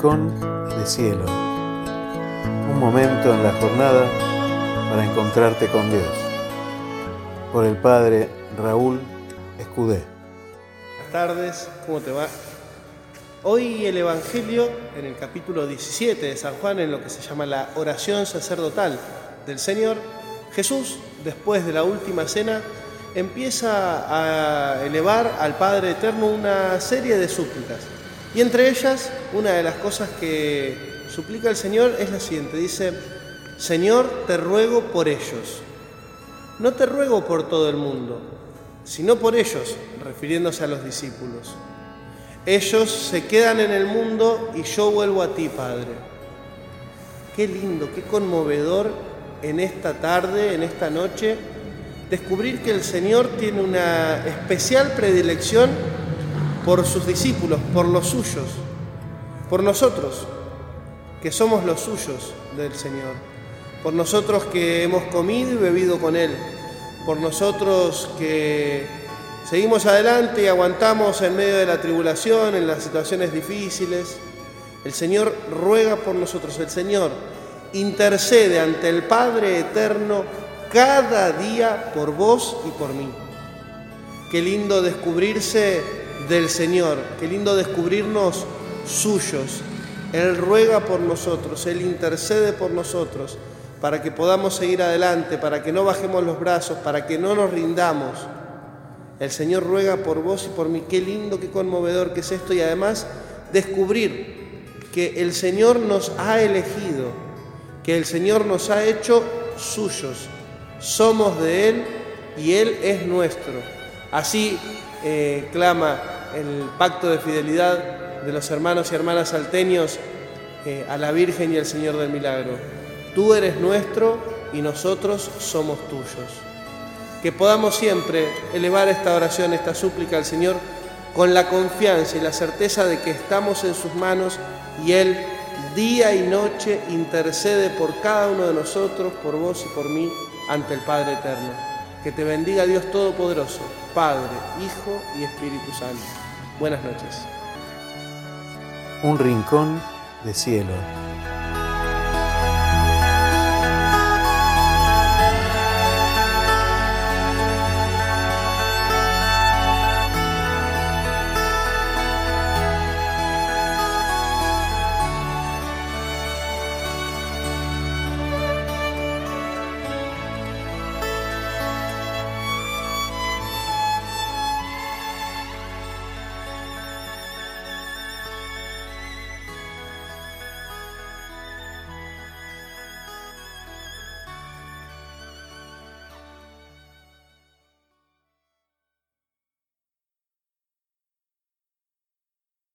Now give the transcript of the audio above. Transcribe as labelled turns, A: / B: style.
A: rincón cielo, un momento en la jornada para encontrarte con Dios. Por el Padre Raúl Escudé.
B: Buenas tardes, ¿cómo te va? Hoy el Evangelio, en el capítulo 17 de San Juan, en lo que se llama la oración sacerdotal del Señor, Jesús, después de la última cena, empieza a elevar al Padre Eterno una serie de súplicas. Y entre ellas, una de las cosas que suplica el Señor es la siguiente. Dice, Señor, te ruego por ellos. No te ruego por todo el mundo, sino por ellos, refiriéndose a los discípulos. Ellos se quedan en el mundo y yo vuelvo a ti, Padre. Qué lindo, qué conmovedor en esta tarde, en esta noche, descubrir que el Señor tiene una especial predilección por sus discípulos, por los suyos, por nosotros, que somos los suyos del Señor, por nosotros que hemos comido y bebido con Él, por nosotros que seguimos adelante y aguantamos en medio de la tribulación, en las situaciones difíciles. El Señor ruega por nosotros, el Señor intercede ante el Padre Eterno cada día por vos y por mí. Qué lindo descubrirse del Señor, qué lindo descubrirnos suyos. Él ruega por nosotros, Él intercede por nosotros para que podamos seguir adelante, para que no bajemos los brazos, para que no nos rindamos. El Señor ruega por vos y por mí. Qué lindo, qué conmovedor que es esto y además descubrir que el Señor nos ha elegido, que el Señor nos ha hecho suyos. Somos de Él y Él es nuestro. Así eh, clama el pacto de fidelidad de los hermanos y hermanas salteños eh, a la Virgen y al Señor del Milagro. Tú eres nuestro y nosotros somos tuyos. Que podamos siempre elevar esta oración, esta súplica al Señor con la confianza y la certeza de que estamos en sus manos y Él día y noche intercede por cada uno de nosotros, por vos y por mí, ante el Padre Eterno. Que te bendiga Dios Todopoderoso, Padre, Hijo y Espíritu Santo. Buenas noches.
A: Un rincón de cielo